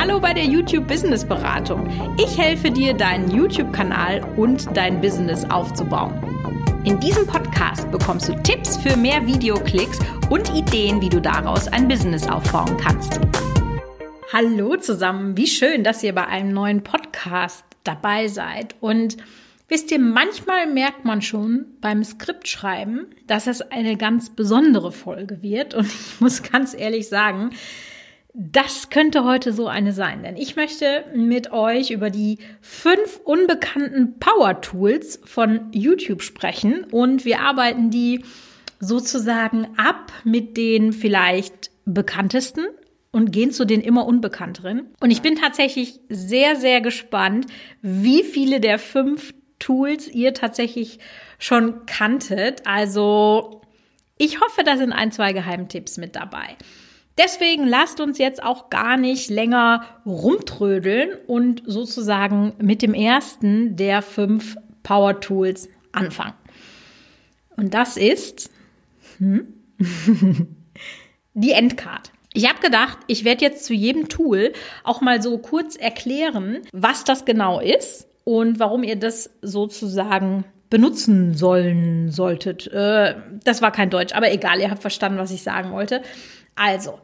Hallo bei der YouTube Business Beratung. Ich helfe dir, deinen YouTube-Kanal und dein Business aufzubauen. In diesem Podcast bekommst du Tipps für mehr Videoklicks und Ideen, wie du daraus ein Business aufbauen kannst. Hallo zusammen, wie schön, dass ihr bei einem neuen Podcast dabei seid. Und wisst ihr, manchmal merkt man schon beim Skriptschreiben, dass es eine ganz besondere Folge wird. Und ich muss ganz ehrlich sagen, das könnte heute so eine sein, denn ich möchte mit euch über die fünf unbekannten Power Tools von YouTube sprechen und wir arbeiten die sozusagen ab mit den vielleicht bekanntesten und gehen zu den immer unbekannteren. Und ich bin tatsächlich sehr, sehr gespannt, wie viele der fünf Tools ihr tatsächlich schon kanntet. Also ich hoffe, da sind ein, zwei Geheimtipps mit dabei. Deswegen lasst uns jetzt auch gar nicht länger rumtrödeln und sozusagen mit dem ersten der fünf Power Tools anfangen. Und das ist hm, die Endcard. Ich habe gedacht, ich werde jetzt zu jedem Tool auch mal so kurz erklären, was das genau ist und warum ihr das sozusagen benutzen sollen solltet. Äh, das war kein Deutsch, aber egal, ihr habt verstanden, was ich sagen wollte. Also,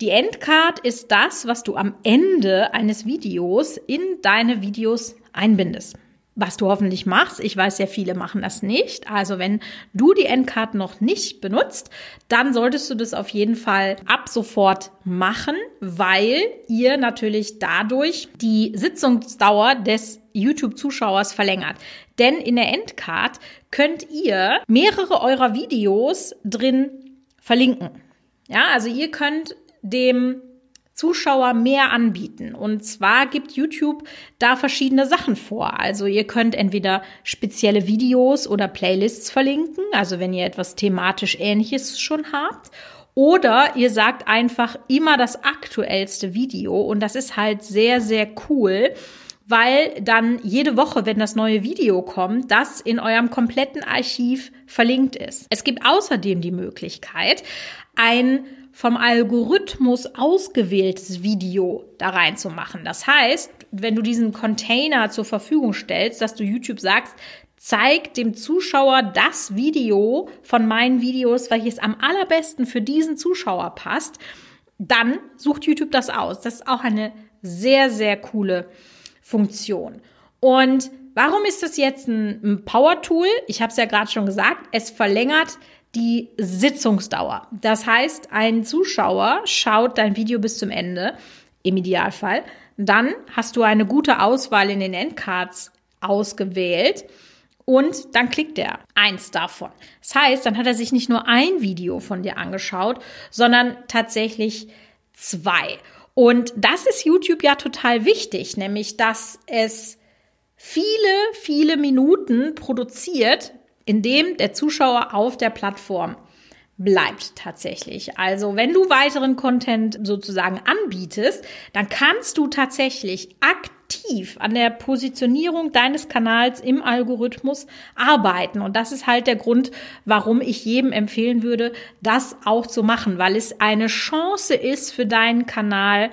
die Endcard ist das, was du am Ende eines Videos in deine Videos einbindest. Was du hoffentlich machst, ich weiß ja, viele machen das nicht. Also wenn du die Endcard noch nicht benutzt, dann solltest du das auf jeden Fall ab sofort machen, weil ihr natürlich dadurch die Sitzungsdauer des YouTube-Zuschauers verlängert. Denn in der Endcard könnt ihr mehrere eurer Videos drin verlinken. Ja, also ihr könnt dem Zuschauer mehr anbieten. Und zwar gibt YouTube da verschiedene Sachen vor. Also ihr könnt entweder spezielle Videos oder Playlists verlinken, also wenn ihr etwas thematisch ähnliches schon habt. Oder ihr sagt einfach immer das aktuellste Video und das ist halt sehr, sehr cool, weil dann jede Woche, wenn das neue Video kommt, das in eurem kompletten Archiv verlinkt ist. Es gibt außerdem die Möglichkeit, ein vom Algorithmus ausgewähltes Video da reinzumachen. Das heißt, wenn du diesen Container zur Verfügung stellst, dass du YouTube sagst, zeig dem Zuschauer das Video von meinen Videos, welches am allerbesten für diesen Zuschauer passt, dann sucht YouTube das aus. Das ist auch eine sehr, sehr coole Funktion. Und warum ist das jetzt ein Power-Tool? Ich habe es ja gerade schon gesagt, es verlängert die Sitzungsdauer. Das heißt, ein Zuschauer schaut dein Video bis zum Ende, im Idealfall. Dann hast du eine gute Auswahl in den Endcards ausgewählt und dann klickt er eins davon. Das heißt, dann hat er sich nicht nur ein Video von dir angeschaut, sondern tatsächlich zwei. Und das ist YouTube ja total wichtig, nämlich dass es viele, viele Minuten produziert, indem der Zuschauer auf der Plattform bleibt tatsächlich. Also wenn du weiteren Content sozusagen anbietest, dann kannst du tatsächlich aktiv an der Positionierung deines Kanals im Algorithmus arbeiten. Und das ist halt der Grund, warum ich jedem empfehlen würde, das auch zu machen, weil es eine Chance ist für deinen Kanal,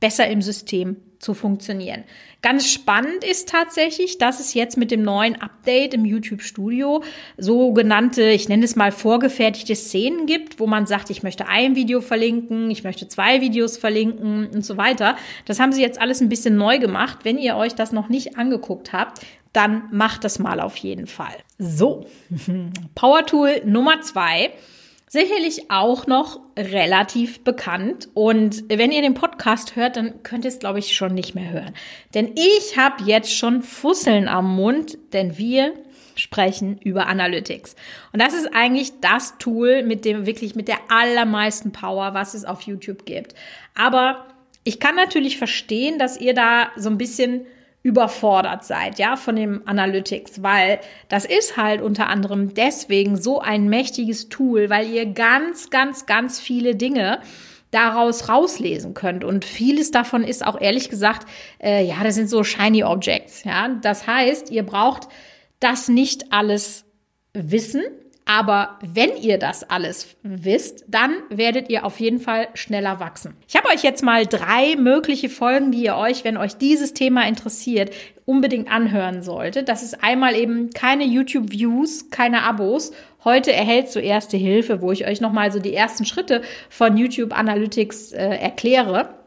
besser im System zu funktionieren. Ganz spannend ist tatsächlich, dass es jetzt mit dem neuen Update im YouTube Studio sogenannte, ich nenne es mal vorgefertigte Szenen gibt, wo man sagt, ich möchte ein Video verlinken, ich möchte zwei Videos verlinken und so weiter. Das haben sie jetzt alles ein bisschen neu gemacht. Wenn ihr euch das noch nicht angeguckt habt, dann macht das mal auf jeden Fall. So, Power Tool Nummer zwei sicherlich auch noch relativ bekannt. Und wenn ihr den Podcast hört, dann könnt ihr es, glaube ich, schon nicht mehr hören. Denn ich habe jetzt schon Fusseln am Mund, denn wir sprechen über Analytics. Und das ist eigentlich das Tool mit dem wirklich mit der allermeisten Power, was es auf YouTube gibt. Aber ich kann natürlich verstehen, dass ihr da so ein bisschen überfordert seid, ja, von dem Analytics, weil das ist halt unter anderem deswegen so ein mächtiges Tool, weil ihr ganz, ganz, ganz viele Dinge daraus rauslesen könnt. Und vieles davon ist auch ehrlich gesagt, äh, ja, das sind so shiny Objects, ja. Das heißt, ihr braucht das nicht alles wissen, Aber wenn ihr das alles wisst, dann werdet ihr auf jeden Fall schneller wachsen. Ich habe euch jetzt mal drei mögliche Folgen, die ihr euch, wenn euch dieses Thema interessiert, unbedingt anhören solltet. Das ist einmal eben keine YouTube-Views, keine Abos. Heute erhältst du erste Hilfe, wo ich euch nochmal so die ersten Schritte von YouTube Analytics äh, erkläre.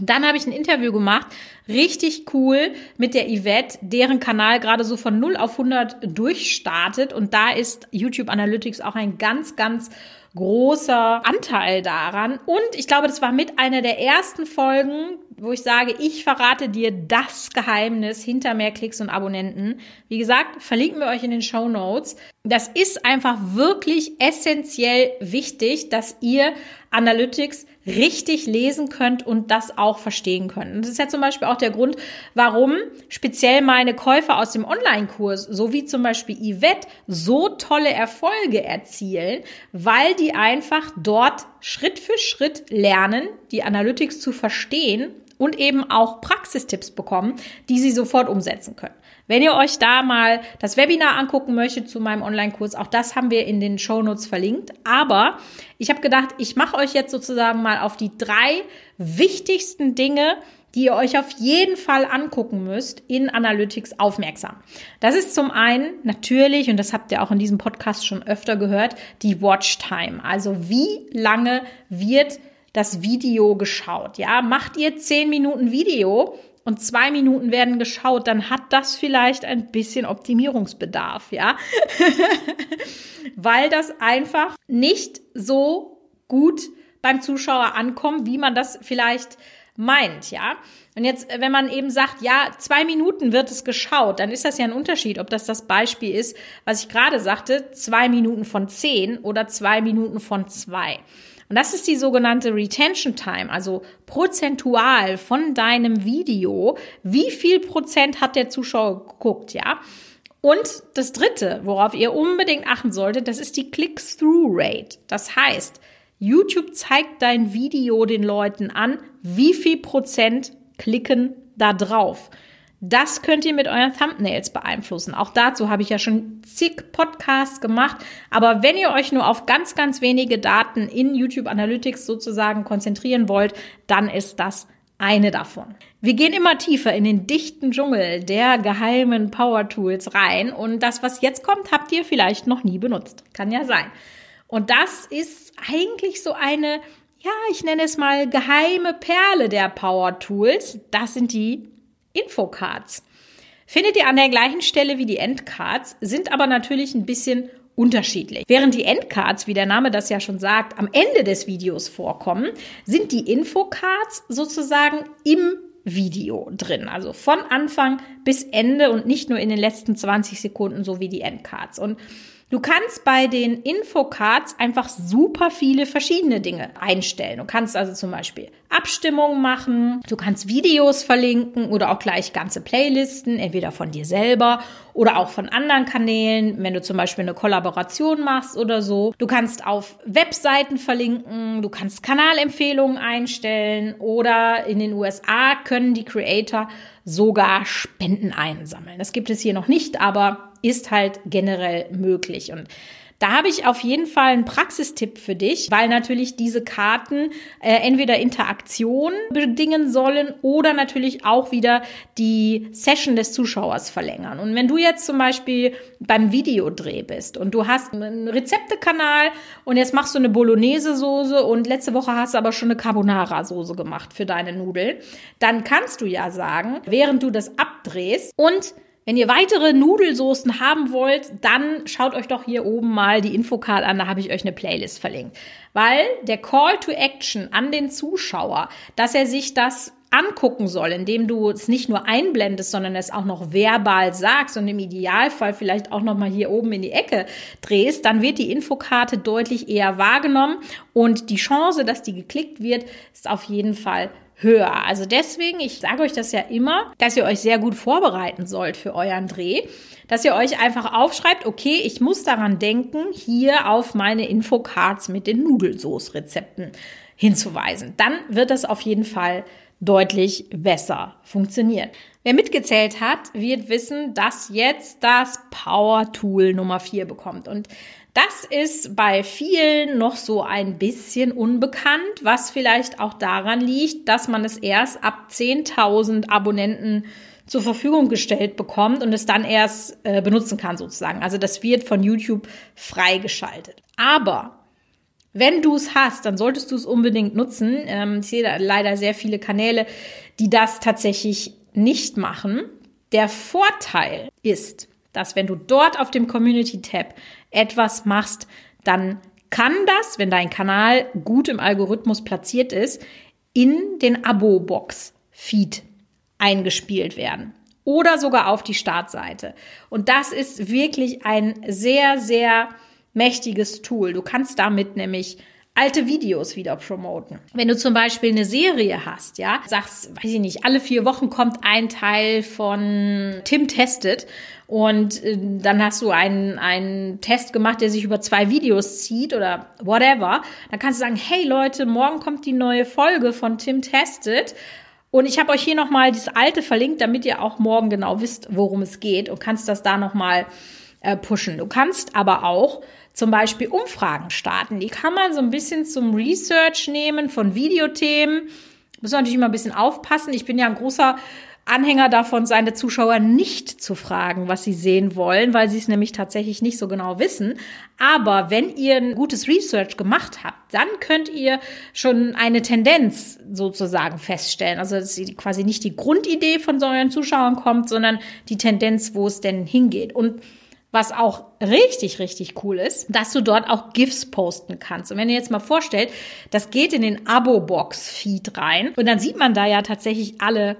Dann habe ich ein Interview gemacht, richtig cool mit der Yvette, deren Kanal gerade so von 0 auf 100 durchstartet. Und da ist YouTube Analytics auch ein ganz, ganz großer Anteil daran. Und ich glaube, das war mit einer der ersten Folgen, wo ich sage, ich verrate dir das Geheimnis hinter mehr Klicks und Abonnenten. Wie gesagt, verlinken wir euch in den Show Notes. Das ist einfach wirklich essentiell wichtig, dass ihr Analytics richtig lesen könnt und das auch verstehen könnt. Und das ist ja zum Beispiel auch der Grund, warum speziell meine Käufer aus dem Online-Kurs, so wie zum Beispiel Yvette, so tolle Erfolge erzielen, weil die einfach dort Schritt für Schritt lernen, die Analytics zu verstehen und eben auch Praxistipps bekommen, die sie sofort umsetzen können. Wenn ihr euch da mal das Webinar angucken möchtet zu meinem Online-Kurs, auch das haben wir in den Show Notes verlinkt. Aber ich habe gedacht, ich mache euch jetzt sozusagen mal auf die drei wichtigsten Dinge, die ihr euch auf jeden Fall angucken müsst, in Analytics aufmerksam. Das ist zum einen natürlich, und das habt ihr auch in diesem Podcast schon öfter gehört, die Watchtime. Also wie lange wird das Video geschaut? Ja, macht ihr zehn Minuten Video, und zwei Minuten werden geschaut, dann hat das vielleicht ein bisschen Optimierungsbedarf, ja. Weil das einfach nicht so gut beim Zuschauer ankommt, wie man das vielleicht meint, ja. Und jetzt, wenn man eben sagt, ja, zwei Minuten wird es geschaut, dann ist das ja ein Unterschied, ob das das Beispiel ist, was ich gerade sagte, zwei Minuten von zehn oder zwei Minuten von zwei. Und das ist die sogenannte Retention Time, also prozentual von deinem Video. Wie viel Prozent hat der Zuschauer geguckt, ja? Und das dritte, worauf ihr unbedingt achten solltet, das ist die Click-Through-Rate. Das heißt, YouTube zeigt dein Video den Leuten an, wie viel Prozent klicken da drauf. Das könnt ihr mit euren Thumbnails beeinflussen. Auch dazu habe ich ja schon zig Podcasts gemacht. Aber wenn ihr euch nur auf ganz, ganz wenige Daten in YouTube Analytics sozusagen konzentrieren wollt, dann ist das eine davon. Wir gehen immer tiefer in den dichten Dschungel der geheimen Power Tools rein und das, was jetzt kommt, habt ihr vielleicht noch nie benutzt. Kann ja sein. Und das ist eigentlich so eine, ja, ich nenne es mal geheime Perle der Power Tools. Das sind die Infocards. Findet ihr an der gleichen Stelle wie die Endcards, sind aber natürlich ein bisschen unterschiedlich. Während die Endcards, wie der Name das ja schon sagt, am Ende des Videos vorkommen, sind die Infocards sozusagen im Video drin. Also von Anfang bis Ende und nicht nur in den letzten 20 Sekunden, so wie die Endcards. Und Du kannst bei den Infocards einfach super viele verschiedene Dinge einstellen. Du kannst also zum Beispiel Abstimmungen machen, du kannst Videos verlinken oder auch gleich ganze Playlisten, entweder von dir selber oder auch von anderen Kanälen, wenn du zum Beispiel eine Kollaboration machst oder so. Du kannst auf Webseiten verlinken, du kannst Kanalempfehlungen einstellen oder in den USA können die Creator sogar Spenden einsammeln. Das gibt es hier noch nicht, aber ist halt generell möglich. Und da habe ich auf jeden Fall einen Praxistipp für dich, weil natürlich diese Karten äh, entweder Interaktion bedingen sollen oder natürlich auch wieder die Session des Zuschauers verlängern. Und wenn du jetzt zum Beispiel beim Videodreh bist und du hast einen Rezeptekanal und jetzt machst du eine Bolognese-Soße und letzte Woche hast du aber schon eine Carbonara-Soße gemacht für deine Nudeln, dann kannst du ja sagen, während du das abdrehst und wenn ihr weitere Nudelsoßen haben wollt, dann schaut euch doch hier oben mal die Infocard an, da habe ich euch eine Playlist verlinkt. Weil der Call to Action an den Zuschauer, dass er sich das angucken soll, indem du es nicht nur einblendest, sondern es auch noch verbal sagst und im Idealfall vielleicht auch noch mal hier oben in die Ecke drehst, dann wird die Infokarte deutlich eher wahrgenommen und die Chance, dass die geklickt wird, ist auf jeden Fall höher. Also deswegen, ich sage euch das ja immer, dass ihr euch sehr gut vorbereiten sollt für euren Dreh, dass ihr euch einfach aufschreibt, okay, ich muss daran denken, hier auf meine Infocards mit den Nudelsoßrezepten hinzuweisen. Dann wird das auf jeden Fall deutlich besser funktionieren. Wer mitgezählt hat, wird wissen, dass jetzt das Power Tool Nummer 4 bekommt. Und Das ist bei vielen noch so ein bisschen unbekannt, was vielleicht auch daran liegt, dass man es erst ab 10.000 Abonnenten zur Verfügung gestellt bekommt und es dann erst äh, benutzen kann sozusagen. Also das wird von YouTube freigeschaltet. Aber wenn du es hast, dann solltest du es unbedingt nutzen. Ähm, ich sehe leider sehr viele Kanäle, die das tatsächlich nicht machen. Der Vorteil ist, dass wenn du dort auf dem Community-Tab etwas machst, dann kann das, wenn dein Kanal gut im Algorithmus platziert ist, in den Abo-Box-Feed eingespielt werden oder sogar auf die Startseite. Und das ist wirklich ein sehr, sehr mächtiges Tool. Du kannst damit nämlich alte Videos wieder promoten. Wenn du zum Beispiel eine Serie hast, ja, sagst, weiß ich nicht, alle vier Wochen kommt ein Teil von Tim Tested und äh, dann hast du einen, einen Test gemacht, der sich über zwei Videos zieht oder whatever, dann kannst du sagen, hey Leute, morgen kommt die neue Folge von Tim Tested. Und ich habe euch hier nochmal das alte verlinkt, damit ihr auch morgen genau wisst, worum es geht und kannst das da nochmal äh, pushen. Du kannst aber auch zum Beispiel Umfragen starten. Die kann man so ein bisschen zum Research nehmen von Videothemen. Muss man natürlich immer ein bisschen aufpassen. Ich bin ja ein großer Anhänger davon, seine Zuschauer nicht zu fragen, was sie sehen wollen, weil sie es nämlich tatsächlich nicht so genau wissen. Aber wenn ihr ein gutes Research gemacht habt, dann könnt ihr schon eine Tendenz sozusagen feststellen. Also dass quasi nicht die Grundidee von so euren Zuschauern kommt, sondern die Tendenz, wo es denn hingeht. Und was auch richtig, richtig cool ist, dass du dort auch GIFs posten kannst. Und wenn ihr jetzt mal vorstellt, das geht in den Abo-Box-Feed rein und dann sieht man da ja tatsächlich alle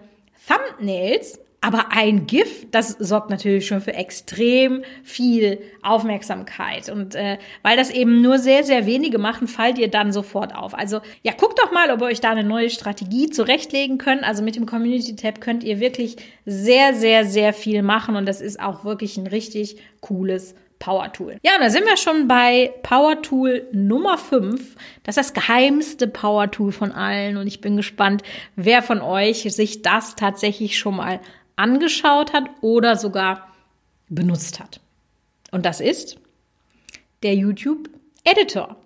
Thumbnails aber ein GIF, das sorgt natürlich schon für extrem viel Aufmerksamkeit. Und äh, weil das eben nur sehr, sehr wenige machen, fallt ihr dann sofort auf. Also ja, guckt doch mal, ob ihr euch da eine neue Strategie zurechtlegen könnt. Also mit dem Community Tab könnt ihr wirklich sehr, sehr, sehr viel machen. Und das ist auch wirklich ein richtig cooles Power Tool. Ja, und da sind wir schon bei Power Tool Nummer 5. Das ist das geheimste Power Tool von allen. Und ich bin gespannt, wer von euch sich das tatsächlich schon mal angeschaut hat oder sogar benutzt hat. Und das ist der YouTube Editor.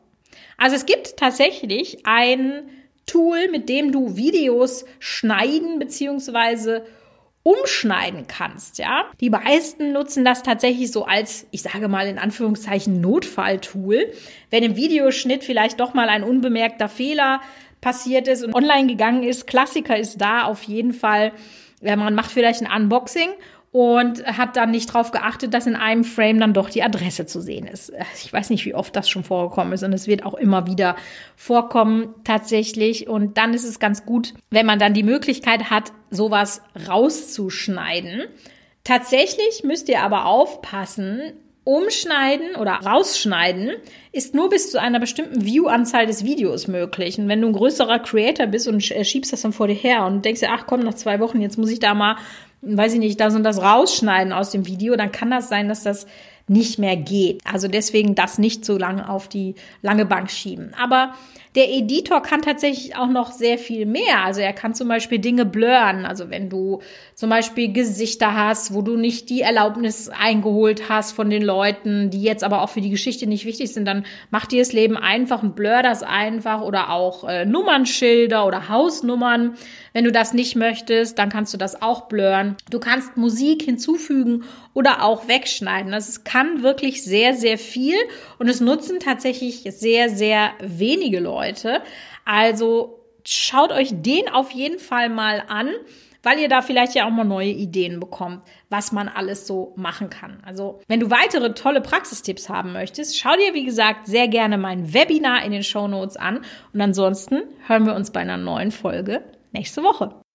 Also es gibt tatsächlich ein Tool, mit dem du Videos schneiden bzw. umschneiden kannst, ja. Die meisten nutzen das tatsächlich so als, ich sage mal in Anführungszeichen, Notfalltool. Wenn im Videoschnitt vielleicht doch mal ein unbemerkter Fehler passiert ist und online gegangen ist, Klassiker ist da auf jeden Fall man macht vielleicht ein Unboxing und hat dann nicht darauf geachtet, dass in einem Frame dann doch die Adresse zu sehen ist. Ich weiß nicht, wie oft das schon vorgekommen ist und es wird auch immer wieder vorkommen tatsächlich. Und dann ist es ganz gut, wenn man dann die Möglichkeit hat, sowas rauszuschneiden. Tatsächlich müsst ihr aber aufpassen, Umschneiden oder rausschneiden ist nur bis zu einer bestimmten View-Anzahl des Videos möglich. Und wenn du ein größerer Creator bist und äh, schiebst das dann vor dir her und denkst dir, ach komm, nach zwei Wochen, jetzt muss ich da mal, weiß ich nicht, das und das rausschneiden aus dem Video, dann kann das sein, dass das nicht mehr geht. Also deswegen das nicht so lange auf die lange Bank schieben. Aber der Editor kann tatsächlich auch noch sehr viel mehr. Also er kann zum Beispiel Dinge blurren. Also wenn du zum Beispiel Gesichter hast, wo du nicht die Erlaubnis eingeholt hast von den Leuten, die jetzt aber auch für die Geschichte nicht wichtig sind, dann mach dir das Leben einfach und blur das einfach oder auch äh, Nummernschilder oder Hausnummern. Wenn du das nicht möchtest, dann kannst du das auch blurren. Du kannst Musik hinzufügen oder auch wegschneiden. Das kann wirklich sehr, sehr viel und es nutzen tatsächlich sehr, sehr wenige Leute. Also schaut euch den auf jeden Fall mal an weil ihr da vielleicht ja auch mal neue Ideen bekommt, was man alles so machen kann. Also, wenn du weitere tolle Praxistipps haben möchtest, schau dir, wie gesagt, sehr gerne mein Webinar in den Show Notes an. Und ansonsten hören wir uns bei einer neuen Folge nächste Woche.